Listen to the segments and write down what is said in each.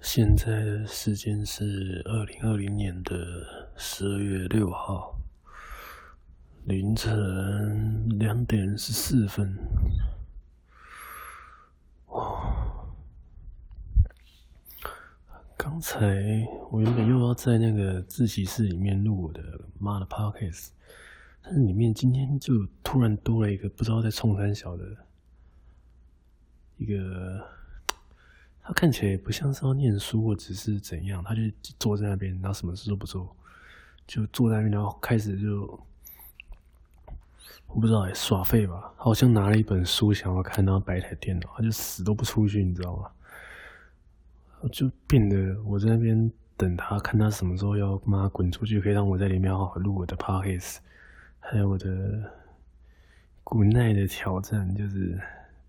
现在时间是二零二零年的十二月六号凌晨两点十四分。哇！刚才我原本又要在那个自习室里面录我的妈的 Podcast，但是里面今天就突然多了一个不知道在冲三小的一个。他看起来也不像是要念书或者是怎样，他就坐在那边，然后什么事都不做，就坐在那边，然后开始就我不知道哎，耍废吧，好像拿了一本书想要看，然后摆台电脑，他就死都不出去，你知道吗？就变得我在那边等他，看他什么时候要妈滚出去，可以让我在里面好好录我的 podcast，还有我的古奈的挑战，就是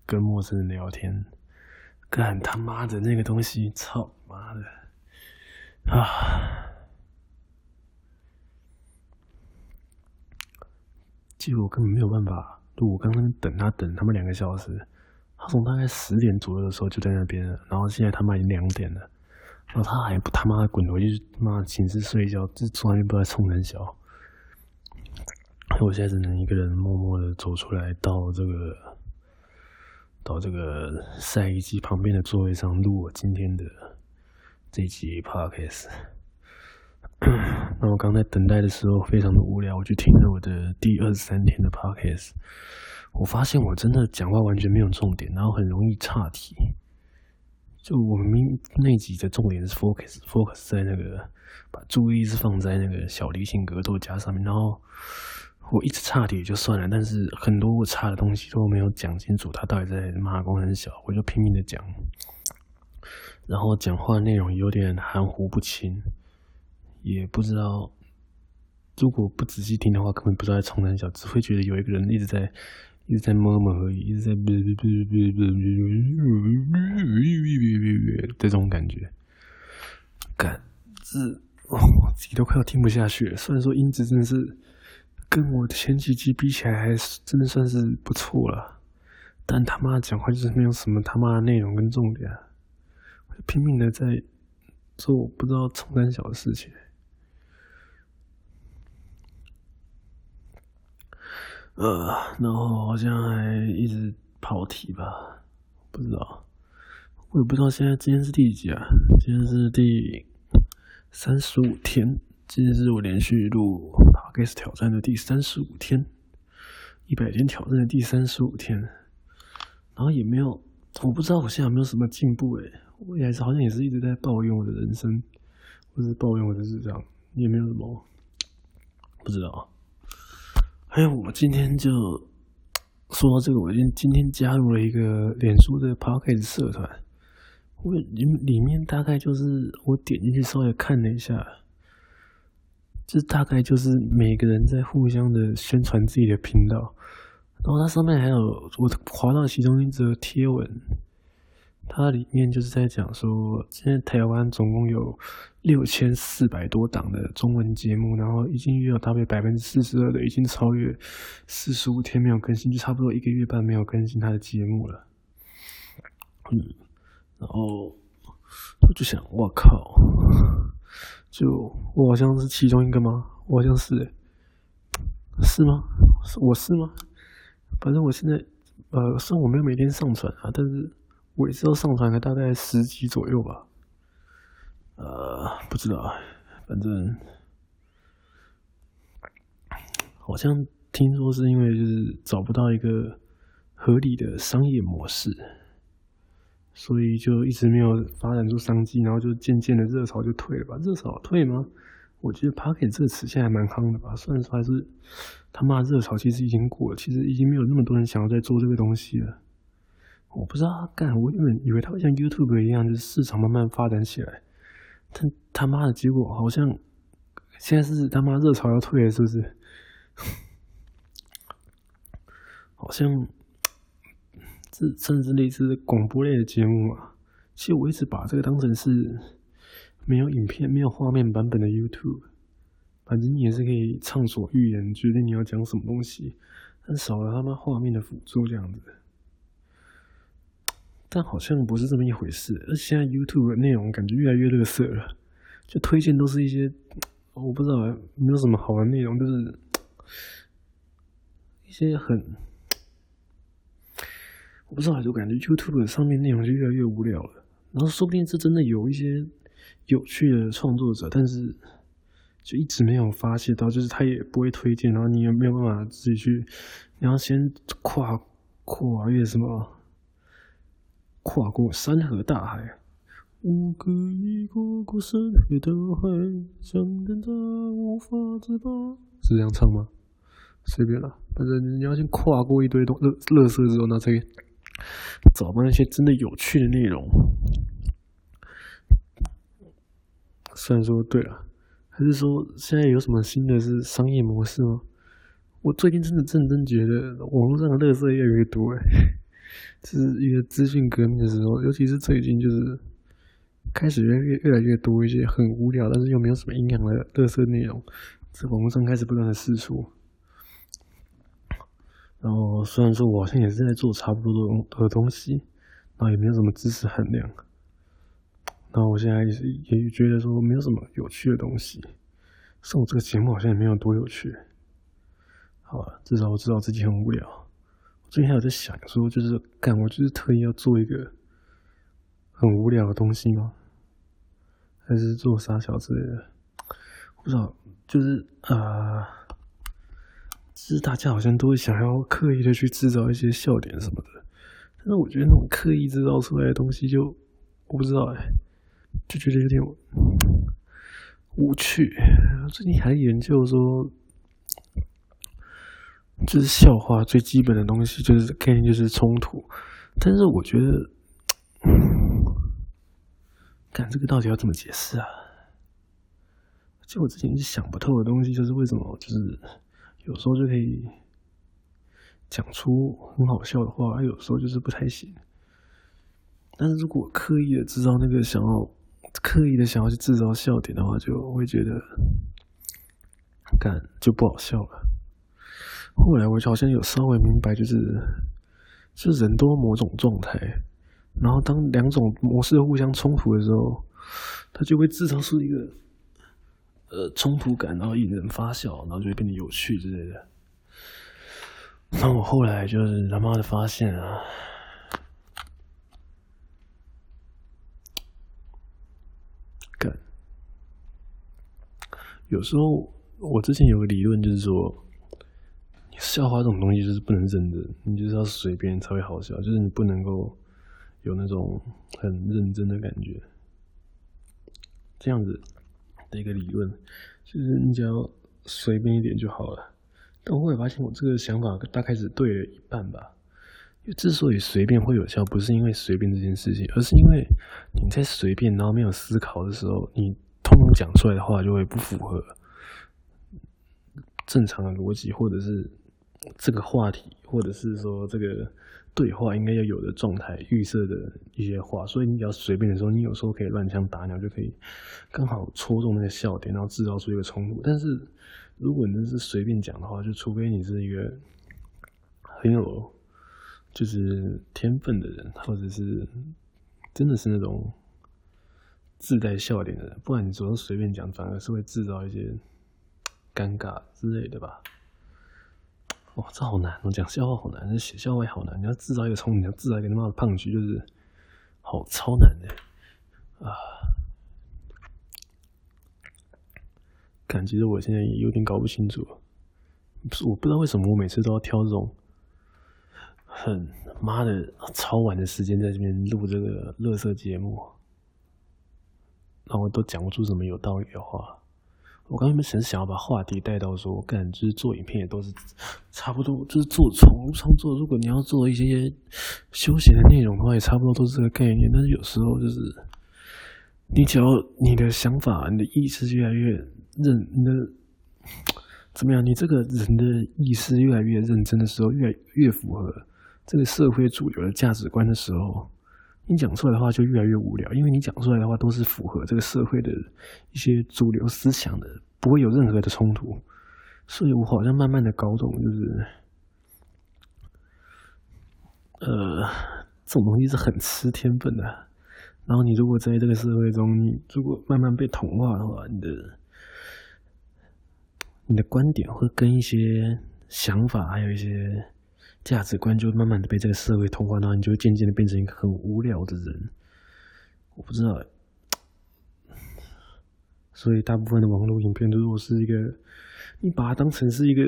跟陌生人聊天。干他妈的那个东西，操妈的啊！结果我根本没有办法就，我刚刚等他等他们两个小时，他从大概十点左右的时候就在那边，然后现在他妈已经两点了，然后他还不他妈的滚回去他妈寝室睡一觉，这从来不知道冲三小。我现在只能一个人默默的走出来到这个。到这个晒衣机旁边的座位上录我今天的这集 podcast。那我刚才等待的时候非常的无聊，我就听了我的第二十三天的 podcast。我发现我真的讲话完全没有重点，然后很容易岔题。就我们那集的重点是 focus focus 在那个把注意力是放在那个小提琴格斗家上面，然后。我一直差题也就算了，但是很多我差的东西都没有讲清楚，他到底在骂公很小，我就拼命的讲，然后讲话内容有点含糊不清，也不知道，如果不仔细听的话，根本不知道在冲三小，只会觉得有一个人一直在一直在摸摸而已，一直在这种感觉，感是哦，我自己都快要听不下去了。虽然说音质真的是。跟我的前几集比起来，还是真的算是不错了，但他妈讲话就是没有什么他妈的内容跟重点，拼命的在做不知道冲三小的事情，呃，然后好像还一直跑题吧，不知道，我也不知道现在今天是第几啊？今天是第三十五天。今天是我连续录挑战的第三十五天，一百天挑战的第三十五天，然后也没有，我不知道我现在有没有什么进步诶，我也是好像也是一直在抱怨我的人生，或是抱怨我的日常，也没有什么，不知道。还有我今天就说到这个，我今今天加入了一个脸书的 Podcast 社团，我里里面大概就是我点进去稍微看了一下。这大概就是每个人在互相的宣传自己的频道，然后它上面还有我滑到其中一则贴文，它里面就是在讲说，现在台湾总共有六千四百多档的中文节目，然后已经约有大概百分之四十二的已经超越四十五天没有更新，就差不多一个月半没有更新它的节目了。嗯，然后我就想，我靠！就我好像是其中一个吗？我好像是，是吗？是我是吗？反正我现在呃，虽然我没有每天上传啊，但是我也知道上传了大概十集左右吧。呃，不知道，反正好像听说是因为就是找不到一个合理的商业模式。所以就一直没有发展出商机，然后就渐渐的热潮就退了吧？热潮退吗？我觉得 “Podcast” 这个词现在还蛮夯的吧。虽然说还是他妈热潮其实已经过了，其实已经没有那么多人想要再做这个东西了。我不知道他干，我原本以为他会像 YouTube 一样，就是市场慢慢发展起来。但他妈的结果好像现在是他妈热潮要退了，是不是？好像。甚至类似广播类的节目嘛，其实我一直把这个当成是没有影片、没有画面版本的 YouTube，反正你也是可以畅所欲言，决定你要讲什么东西，但少了他妈画面的辅助这样子。但好像不是这么一回事。而现在 YouTube 的内容感觉越来越垃圾了，就推荐都是一些我不知道没有什么好玩内容，就是一些很我不知道，就感觉 YouTube 上面内容就越来越无聊了。然后说不定是真的有一些有趣的创作者，但是就一直没有发现到，就是他也不会推荐，然后你也没有办法自己去，你要先跨跨越什么？跨过山河大海，我可以跨过山河大海，想跟他无法自拔。是这样唱吗？随便啦，反正你要先跨过一堆东乐乐色之后，那再找到那些真的有趣的内容。虽然说对了，还是说现在有什么新的是商业模式吗？我最近真的认真觉得网络上的垃圾越来越多哎。这是一个资讯革命的时候，尤其是最近，就是开始越越越来越多一些很无聊，但是又没有什么营养的垃圾内容，在网络上开始不断的试出。然后虽然说我好像也是在做差不多的东西，然后也没有什么知识含量，然后我现在也是也觉得说没有什么有趣的东西，上我这个节目好像也没有多有趣。好吧，至少我知道自己很无聊。我最近还有在想说，就是干，我就是特意要做一个很无聊的东西吗？还是做傻小之类的？不知道，就是啊、呃，其实大家好像都会想要刻意的去制造一些笑点什么的，但是我觉得那种刻意制造出来的东西就，我不知道哎，就觉得有点无趣。最近还研究说。就是笑话最基本的东西，就是概念，就是冲突。但是我觉得，看这个到底要怎么解释啊？就我之前是想不透的东西，就是为什么，就是有时候就可以讲出很好笑的话，有时候就是不太行。但是如果刻意的制造那个想要刻意的想要去制造笑点的话，就会觉得，干就不好笑了。后来我就好像有稍微明白，就是，是人都某种状态，然后当两种模式互相冲突的时候，它就会制造出一个，呃，冲突感，然后引人发笑，然后就会变得有趣之类的。那我后来就是他妈的发现啊，干，有时候我之前有个理论就是说。笑话这种东西就是不能认真，你就是要随便才会好笑，就是你不能够有那种很认真的感觉。这样子的一个理论，就是你只要随便一点就好了。但我会发现我这个想法大概是对了一半吧。因为之所以随便会有效，不是因为随便这件事情，而是因为你在随便然后没有思考的时候，你通通讲出来的话就会不符合正常的逻辑，或者是。这个话题，或者是说这个对话应该要有的状态，预设的一些话，所以你比较随便的时候，你有时候可以乱枪打鸟，就可以刚好戳中那个笑点，然后制造出一个冲突。但是如果你是随便讲的话，就除非你是一个很有就是天分的人，或者是真的是那种自带笑点的人，不然你只要随便讲，反而是会制造一些尴尬之类的吧。哇，这好难！我讲笑话好难，写笑话也好难。你要制造一个冲突，你要制造一个他妈的胖橘，就是好超难的啊！感觉我现在也有点搞不清楚，不是我不知道为什么我每次都要挑这种很妈的超晚的时间在这边录这个乐色节目，然后都讲不出什么有道理的话。我刚才没想想要把话题带到说，干就是做影片也都是差不多，就是做从创作。如果你要做一些休闲的内容的话，也差不多都是这个概念。但是有时候就是，你只要你的想法、你的意识越来越认，你的怎么样？你这个人的意识越来越认真的时候，越越符合这个社会主流的价值观的时候。你讲出来的话就越来越无聊，因为你讲出来的话都是符合这个社会的一些主流思想的，不会有任何的冲突。所以我好像慢慢的搞懂，就是，呃，这种东西是很吃天分的。然后你如果在这个社会中，你如果慢慢被同化的话，你的你的观点会跟一些想法，还有一些价值观，就慢慢的被这个社会同化，然后你就渐渐的变成一个很无聊的人。我不知道。所以大部分的网络影片，如果是一个，你把它当成是一个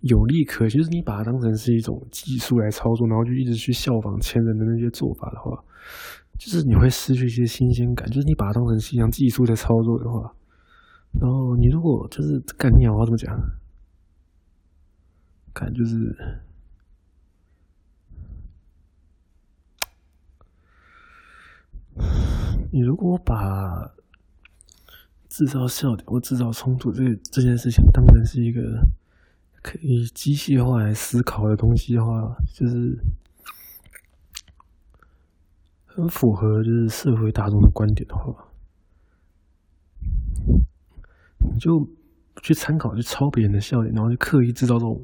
有利可，就是你把它当成是一种技术来操作，然后就一直去效仿前人的那些做法的话，就是你会失去一些新鲜感。就是你把它当成是一项技术在操作的话，然后你如果就是干鸟啊，怎么讲？看就是。你如果把制造笑点或制造冲突这个这件事情当成是一个可以机械化来思考的东西的话，就是很符合就是社会大众的观点的话，你就去参考去抄别人的笑点，然后就刻意制造这种，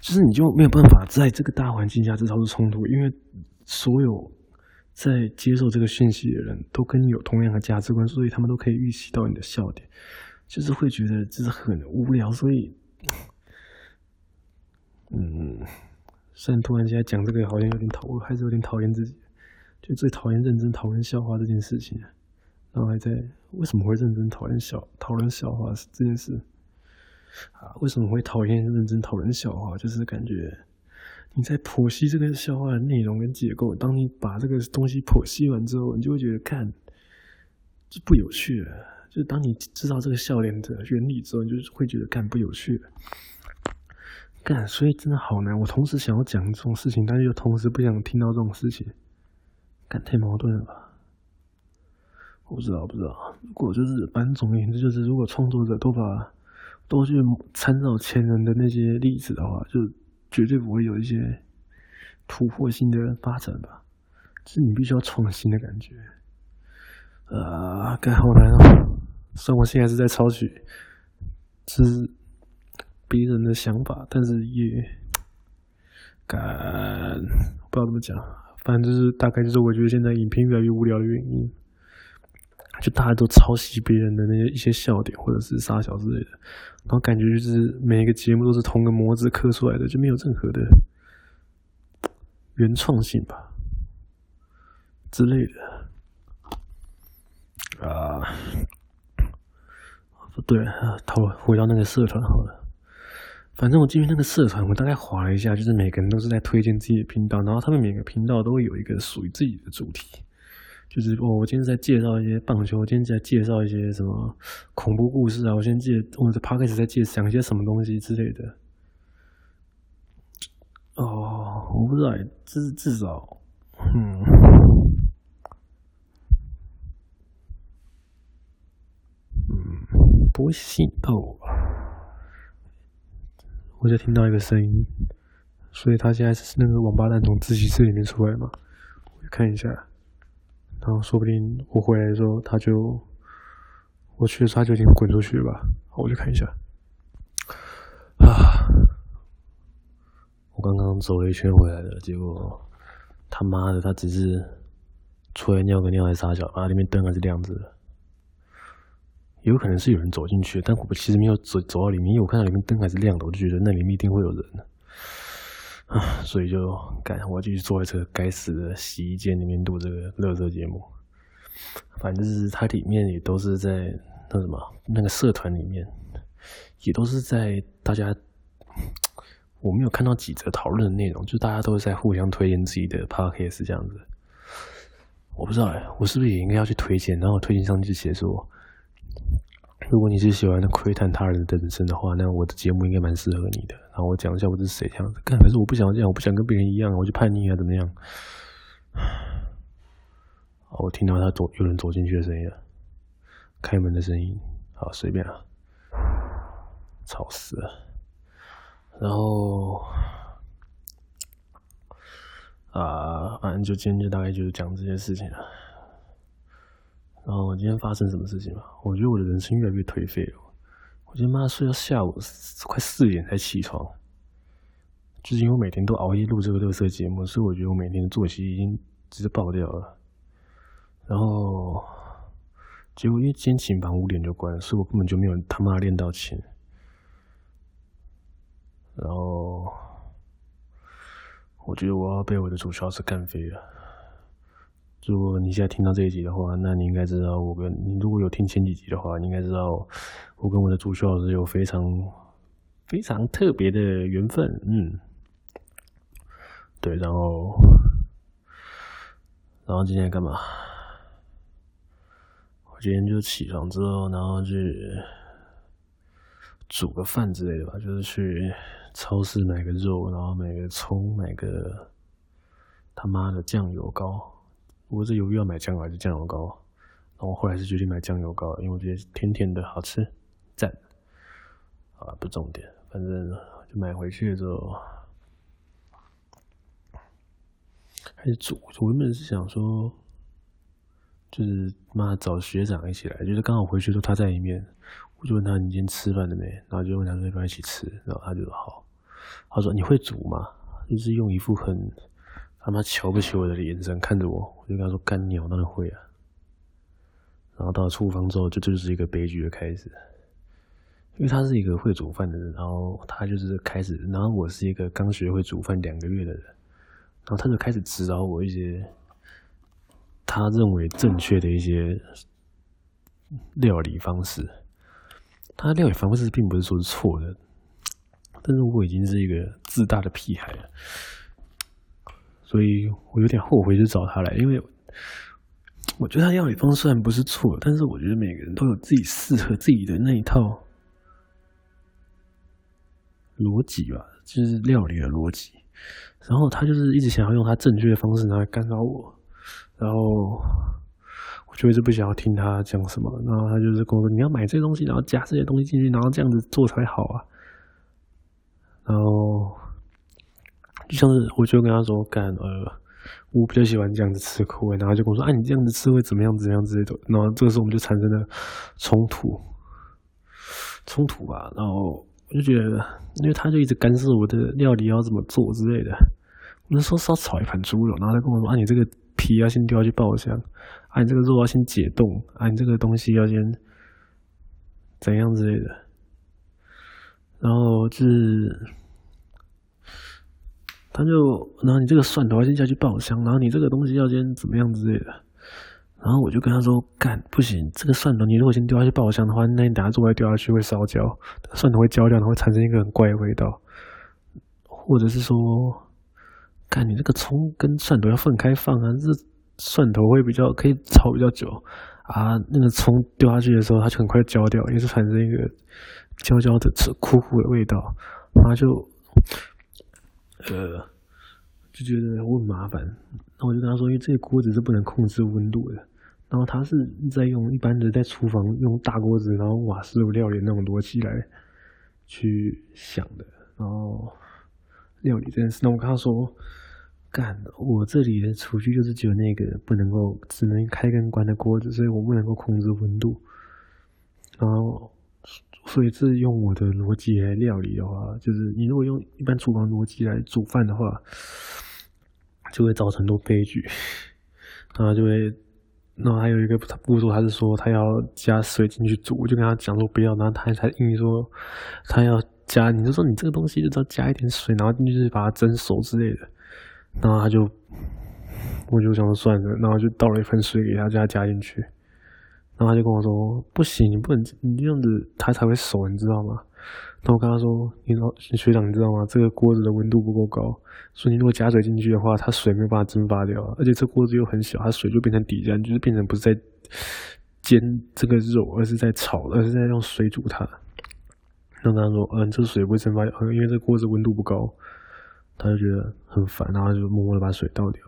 就是你就没有办法在这个大环境下制造出冲突，因为所有。在接受这个讯息的人都跟你有同样的价值观，所以他们都可以预期到你的笑点，就是会觉得这是很无聊。所以，嗯，虽然突然间讲这个好像有点讨厌，还是有点讨厌自己，就最讨厌认真讨论笑话这件事情。然后还在为什么会认真讨论笑讨论笑话这件事啊？为什么会讨厌认真讨论笑话？就是感觉。你在剖析这个笑话的内容跟结构，当你把这个东西剖析完之后，你就会觉得看就不有趣了。就当你知道这个笑脸的原理之后，你就会觉得看不有趣了。干，所以真的好难。我同时想要讲这种事情，但是又同时不想听到这种事情，干，太矛盾了吧？我不知道，不知道。如果就是，班总而言之，就是如果创作者都把都去参照前人的那些例子的话，就。绝对不会有一些突破性的发展吧，是你必须要创新的感觉。啊，该好难哦！虽然我现在是在抄袭，是别人的想法，但是也敢不知道怎么讲，反正就是大概就是我觉得现在影片越来越无聊的原因。就大家都抄袭别人的那些一些笑点，或者是杀小之类的，然后感觉就是每一个节目都是同个模子刻出来的，就没有任何的原创性吧之类的。啊，不对，啊头回到那个社团好了。反正我进去那个社团，我大概划了一下，就是每个人都是在推荐自己的频道，然后他们每个频道都会有一个属于自己的主题。就是我，我今天在介绍一些棒球，我今天在介绍一些什么恐怖故事啊，我先介，我的 podcast 在介讲一些什么东西之类的。哦，我不知道，至至少，嗯，嗯，不会吸引到我。我就听到一个声音，所以他现在是那个王八蛋从自习室里面出来嘛？我看一下。然后说不定我回来的时候，他就我去的时候他就已经滚出去吧？我去看一下。啊！我刚刚走了一圈回来的，结果他妈的，他只是出来尿个尿还撒脚，啊，里面灯还是亮着的。有可能是有人走进去，但我其实没有走走到里面，因为我看到里面灯还是亮的，我就觉得那里面一定会有人。啊，所以就干，我继续坐在这个该死的洗衣间里面录这个乐色节目。反正就是它里面也都是在那什么那个社团里面，也都是在大家，我没有看到几则讨论的内容，就大家都是在互相推荐自己的 podcast 这样子。我不知道哎，我是不是也应该要去推荐？然后推荐上去写说。如果你是喜欢窥探他人的人生的话，那我的节目应该蛮适合你的。然后我讲一下我是谁这样子。干，可是我不想这样，我不想跟别人一样，我就叛逆啊，怎么样？好，我听到他走，有人走进去的声音了，开门的声音。好，随便啊，吵死了。然后啊，反正就今天就大概就是讲这些事情了。然后我今天发生什么事情嘛？我觉得我的人生越来越颓废了。我今天妈睡到下午快四点才起床，就是因为每天都熬夜录这个垃圾节目，所以我觉得我每天的作息已经直接爆掉了。然后结果因为今天琴房五点就关，所以我根本就没有他妈练到琴。然后我觉得我要被我的主修老师干飞了。如果你现在听到这一集的话，那你应该知道我跟你如果有听前几集的话，你应该知道我跟我的主修老师有非常非常特别的缘分。嗯，对，然后然后今天干嘛？我今天就起床之后，然后去煮个饭之类的吧，就是去超市买个肉，然后买个葱，买个他妈的酱油膏。我是犹豫要买酱油还是酱油膏，然后我后来是决定买酱油膏，因为我觉得甜甜的好吃，赞。啊，不重点，反正就买回去之后还是煮。我原本是想说，就是妈找学长一起来，就是刚好回去的时候他在里面，我就问他你今天吃饭了没，然后就问他要不要一起吃，然后他就说好，他说你会煮吗？就是用一副很。他妈瞧不起我的眼神看着我，我就跟他说：“干鸟，当然会啊。”然后到了厨房之后，就这就是一个悲剧的开始。因为他是一个会煮饭的人，然后他就是开始，然后我是一个刚学会煮饭两个月的人，然后他就开始指导我一些他认为正确的一些料理方式。他的料理方式并不是说是错的，但是我已经是一个自大的屁孩了。所以我有点后悔去找他来，因为我觉得他料理方式虽然不是错，但是我觉得每个人都有自己适合自己的那一套逻辑吧，就是料理的逻辑。然后他就是一直想要用他正确的方式来干扰我，然后我就一直不想要听他讲什么。然后他就是跟我说：“你要买这些东西，然后加这些东西进去，然后这样子做才好啊。”然后。就像是，我就跟他说干，呃，我比较喜欢这样子吃口味，然后就跟我说，啊，你这样子吃会怎么样，怎么样之类的。然后这个时候我们就产生了冲突，冲突吧。然后我就觉得，因为他就一直干涉我的料理要怎么做之类的。我那时候是要炒一盘猪肉，然后他跟我说，啊，你这个皮要先丢下去爆香，啊，你这个肉要先解冻，啊，你这个东西要先怎样之类的。然后就是。他就，然后你这个蒜头先下去爆香，然后你这个东西要先怎么样之类的，然后我就跟他说，干，不行，这个蒜头你如果先丢下去爆香的话，那你等下做完掉下去会烧焦，蒜头会焦掉，然后会产生一个很怪的味道，或者是说，干，你这个葱跟蒜头要分开放啊，这蒜头会比较可以炒比较久啊，那个葱丢下去的时候它就很快焦掉，也是产生一个焦焦的、苦苦的味道，然后就。呃，就觉得我很麻烦，然后我就跟他说，因为这个锅子是不能控制温度的，然后他是在用一般的在厨房用大锅子，然后瓦斯炉料理那种逻辑来去想的，然后料理这件事，那我跟他说，干，我这里的厨具就是只有那个不能够只能开跟关的锅子，所以我不能够控制温度，然后。所以，这用我的逻辑来料理的话，就是你如果用一般厨房逻辑来煮饭的话，就会造成很多悲剧。然后就会，然后还有一个步骤，他是说他要加水进去煮，我就跟他讲说不要，然后他才硬说他要加，你就说你这个东西就要加一点水，然后进去把它蒸熟之类的。然后他就，我就想说算了，然后就倒了一份水给他，叫他加进去。然后他就跟我说：“不行，你不能你这样子，它才会熟，你知道吗？”然后我跟他说：“你老学长，你知道吗？这个锅子的温度不够高，所以你如果加水进去的话，它水没有办法蒸发掉，而且这锅子又很小，它水就变成底下，就是变成不是在煎这个肉，而是在炒，而是在用水煮它。”然后他说：“嗯，这个水不会蒸发掉，因为这锅子温度不高。”他就觉得很烦，然后就默默的把水倒掉。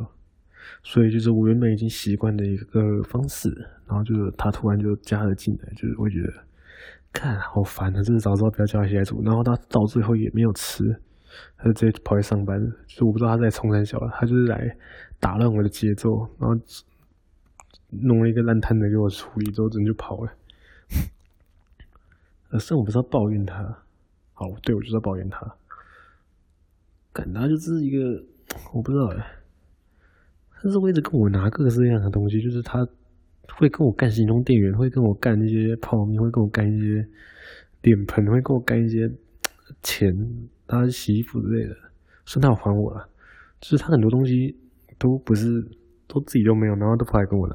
所以就是我原本已经习惯的一个方式，然后就是他突然就加了进来，就是我觉得，看好烦啊！真是早知道不要叫他起来煮。然后他到最后也没有吃，他就直接跑去上班了。就是我不知道他在冲山小了，他就是来打乱我的节奏，然后弄了一个烂摊子给我处理之后，人就跑了。呃，是我不知道抱怨他，好，对，我就是抱怨他。感他就是一个，我不知道哎，但是我一直跟我拿各式各样的东西，就是他会跟我干行动电源，会跟我干一些泡面，会跟我干一些脸盆，会跟我干一些钱，他洗衣服之类的，说他还我了，就是他很多东西都不是，都自己都没有，然后都跑来跟我拿，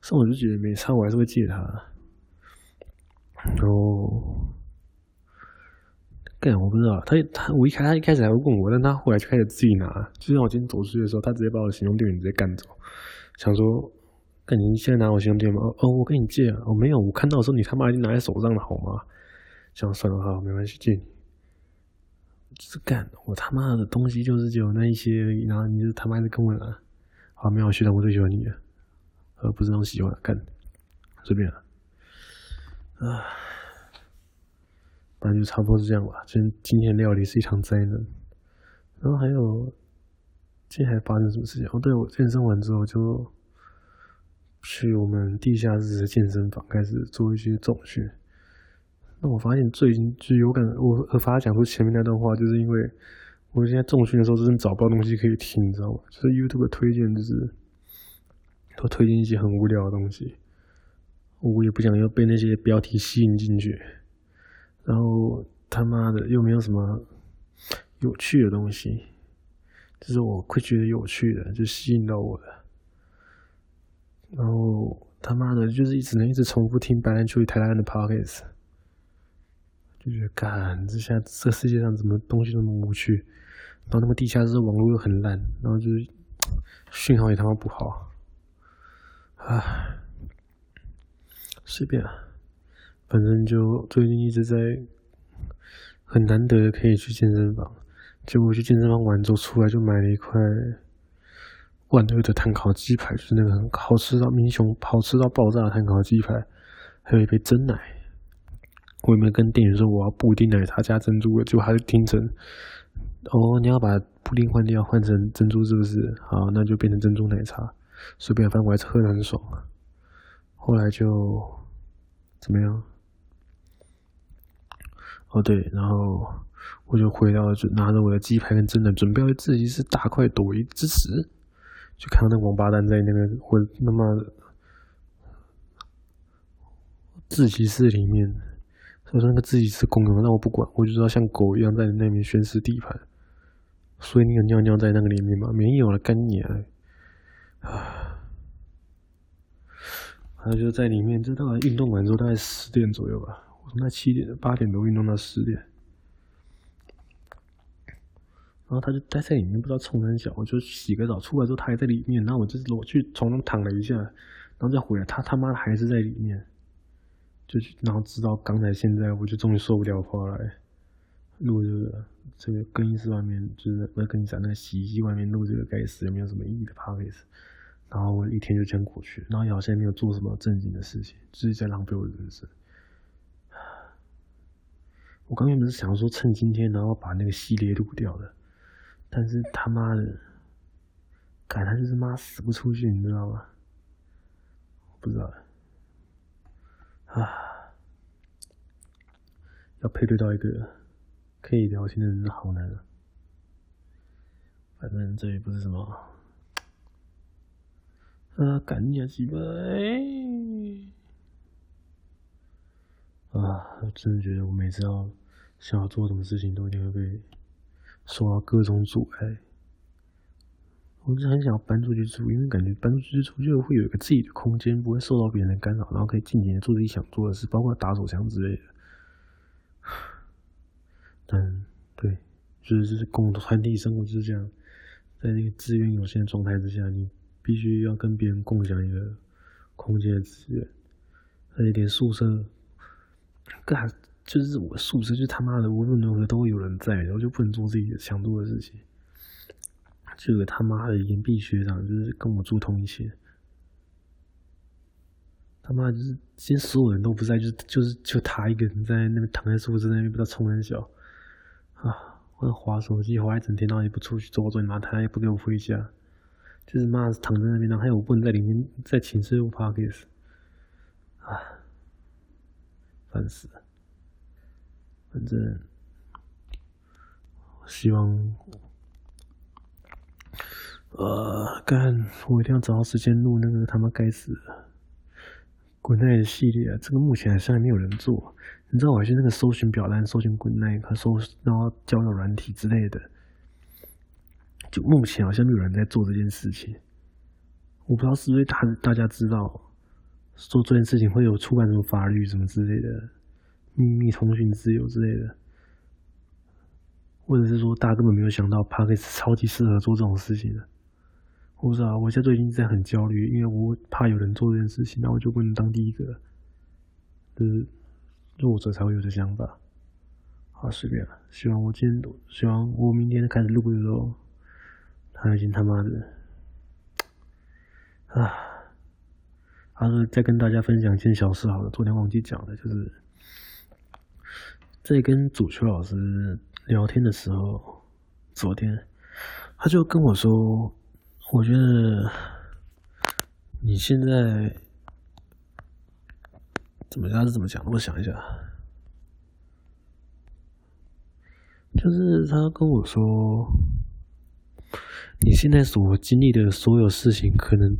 所以我就觉得没差，我还是会借他，然后。干我不知道，他他我一开他一开始还会问我，但他后来就开始自己拿。就像我今天走出去的时候，他直接把我的行动电源直接干走，想说：“干你现在拿我行动电源吗？”哦，我跟你借！我没有，我看到的时候你他妈已经拿在手上了，好吗？这样算了哈，没关系，借你。就是干我他妈的东西就是只有那一些，然后你就他妈的跟我拿。好，没有，学长，我最喜欢你了，呃，不是那种喜欢，干，随便，啊。反正就差不多是这样吧。今今天料理是一场灾难，然后还有，今天还发生什么事情？哦，对，我健身完之后就去我们地下室的健身房开始做一些重训。那我发现最近就有感，我我发讲出前面那段话，就是因为我现在重训的时候真的找不到东西可以听，你知道吗？就是 YouTube 推荐就是都推荐一些很无聊的东西，我也不想要被那些标题吸引进去。然后他妈的又没有什么有趣的东西，就是我会觉得有趣的，就吸引到我的。然后他妈的，就是一直能一直重复听白兰秋与台大人的 podcast，就觉得干，这下这世界上怎么东西那么无趣？然后他们地下室网络又很烂，然后就是讯号也他妈不好，唉，随便啊。反正就最近一直在很难得可以去健身房，结果去健身房完之后出来就买了一块万恶的炭烤鸡排，就是那个很好吃到民雄好吃到爆炸的炭烤鸡排，还有一杯真奶。我有没有跟店员说我要布丁奶茶加珍珠？结果还是听成哦，你要把布丁换掉，换成珍珠是不是？好，那就变成珍珠奶茶。随便，反正我还是喝得很爽。后来就怎么样？哦对，然后我就回到，就拿着我的鸡排跟蒸的，准备要自己是大快朵颐之时，就看到那个王八蛋在那个我他妈自习室里面，他说那个自习室公用，那我不管，我就知道像狗一样在那边宣示地盘，所以那个尿尿在那个里面吗？没有了，干你啊！啊，他就在里面，这大概运动完之后大概十点左右吧。我从那七点八点多运动到十点，然后他就待在里面，不知道冲三小。我就洗个澡出来之后，他还在里面。然后我就我去床上躺了一下，然后再回来，他他妈的还是在里面。就然后直到刚才现在，我就终于受不了，跑来录这个这个更衣室外面，就是我在更衣室那个洗衣机外面录这个该死，也没有什么意义的 podcast。然后我一天就这样过去，然后也好像没有做什么正经的事情，就是在浪费我的人生。我刚原本是想说趁今天，然后把那个系列录掉的，但是他妈的，改他就是妈死不出去，你知道吗？不知道，啊，要配对到一个可以聊天的人好难啊。反正这也不是什么，啊，赶紧啊，鸡巴，啊，我真的觉得我每次要想要做什么事情，都一定会被受到各种阻碍。我就很想搬出去住，因为感觉搬出去住就会有一个自己的空间，不会受到别人的干扰，然后可以尽情的做自己想做的事，包括打手枪之类的。但对，就是就是共团体生活就是这样，在那个资源有限的状态之下，你必须要跟别人共享一个空间的资源，而且连宿舍。干，就是我宿舍，就他妈的无论如何都会有人在，然后就不能做自己想做的事情。这个他妈的延毕学长就是跟我住同一间，他妈就是今天所有人都不在，就是就是就他一个人在那边躺在宿舍那边，不知道冲三小啊！我滑手机滑一整天，然后也不出去走走，你妈他也不给我回家，就是妈躺在那边，然后还有我不能在里面在寝室录 podcast 啊。烦死了！反正希望，呃，干，我一定要找到时间录那个他妈该死的滚蛋系列啊！这个目前好像还没有人做。你知道，我还是那个搜寻表单，搜寻滚蛋，和搜然后交友软体之类的，就目前好像没有人在做这件事情。我不知道是不是大大家知道做这件事情会有触犯什么法律什么之类的，秘密通讯自由之类的，或者是说大家根本没有想到 Podcast 超级适合做这种事情的。我不知道，我现在最近在很焦虑，因为我怕有人做这件事情，那我就不能当第一个，就是。弱者才会有的想法。好，随便了。希望我今天，希望我明天开始录的时候，他已经他妈的啊！他说再跟大家分享一件小事，好了，昨天忘记讲的，就是在跟主秋老师聊天的时候，昨天他就跟我说，我觉得你现在。怎么他是怎么讲的？我想一下，就是他跟我说，你现在所经历的所有事情，可能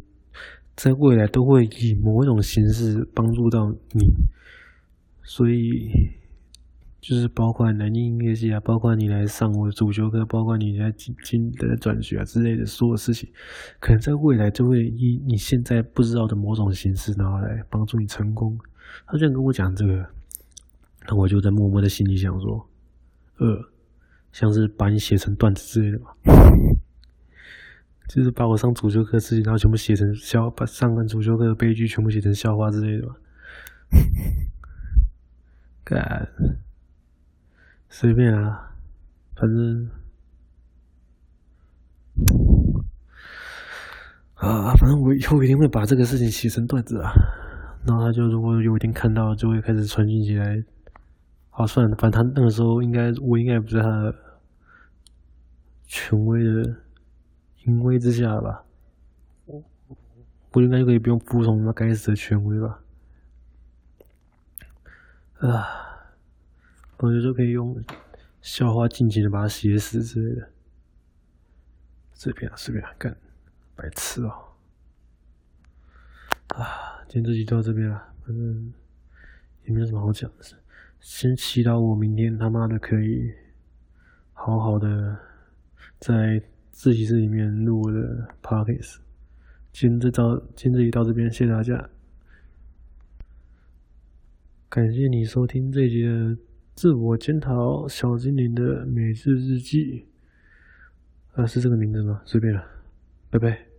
在未来都会以某一种形式帮助到你，所以。就是包括南京音乐系啊，包括你来上我的主修课，包括你来进进的转学啊之类的所有事情，可能在未来就会以你现在不知道的某种形式，然后来帮助你成功。他这样跟我讲这个，那我就在默默的心里想说，呃，像是把你写成段子之类的吧，就是把我上主修课的事情，然后全部写成笑，把上完主修课的悲剧全部写成笑话之类的嘛，干。随便啊，反正啊，反正我以后一定会把这个事情写成段子啊。然后他就如果有一天看到，就会开始传讯起来。好，算了，反正他那个时候应该，我应该不是他的权威的淫威之下吧？我我应该就可以不用服从那该死的权威吧？啊。我觉得就可以用笑话尽情的把它写死之类的，随便啊，随便啊，干，白痴哦！啊，今天这集就到这边了，反正也没有什么好讲的，先祈祷我明天他妈的可以好好的在自习室里面录的 podcast。今天这到今天这集到这边，谢谢大家，感谢你收听这一集。自我检讨小精灵的每日日记，啊，是这个名字吗？随便了，拜拜。